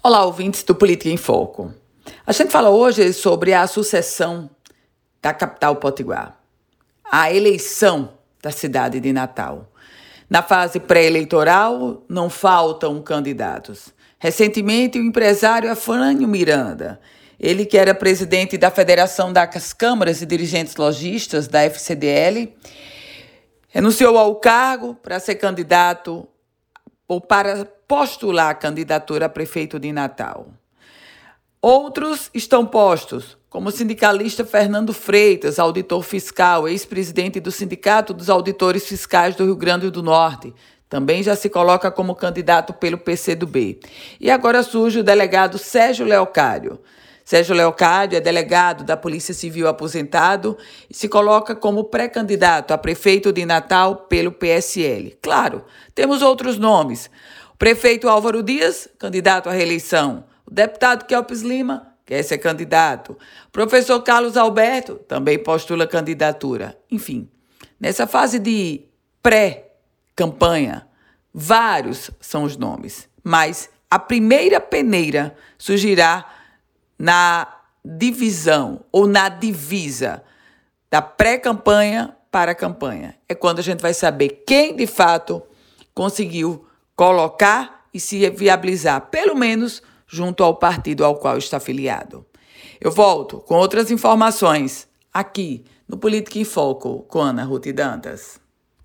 Olá, ouvintes do Política em Foco. A gente fala hoje sobre a sucessão da capital potiguar, a eleição da cidade de Natal. Na fase pré-eleitoral, não faltam candidatos. Recentemente, o empresário Afrânio Miranda, ele que era presidente da Federação das Câmaras e Dirigentes Logistas, da FCDL, renunciou ao cargo para ser candidato ou para postular a candidatura a prefeito de Natal. Outros estão postos, como o sindicalista Fernando Freitas, auditor fiscal, ex-presidente do Sindicato dos Auditores Fiscais do Rio Grande do Norte. Também já se coloca como candidato pelo PCdoB. E agora surge o delegado Sérgio Leocário. Sérgio Leocádio é delegado da Polícia Civil aposentado e se coloca como pré-candidato a prefeito de Natal pelo PSL. Claro, temos outros nomes. O prefeito Álvaro Dias, candidato à reeleição. O deputado Kelpis Lima, quer ser candidato. O professor Carlos Alberto também postula candidatura. Enfim, nessa fase de pré-campanha, vários são os nomes, mas a primeira peneira surgirá na divisão ou na divisa da pré-campanha para a campanha. É quando a gente vai saber quem de fato conseguiu colocar e se viabilizar, pelo menos junto ao partido ao qual está afiliado. Eu volto com outras informações aqui no Política em Foco com Ana Ruth Dantas.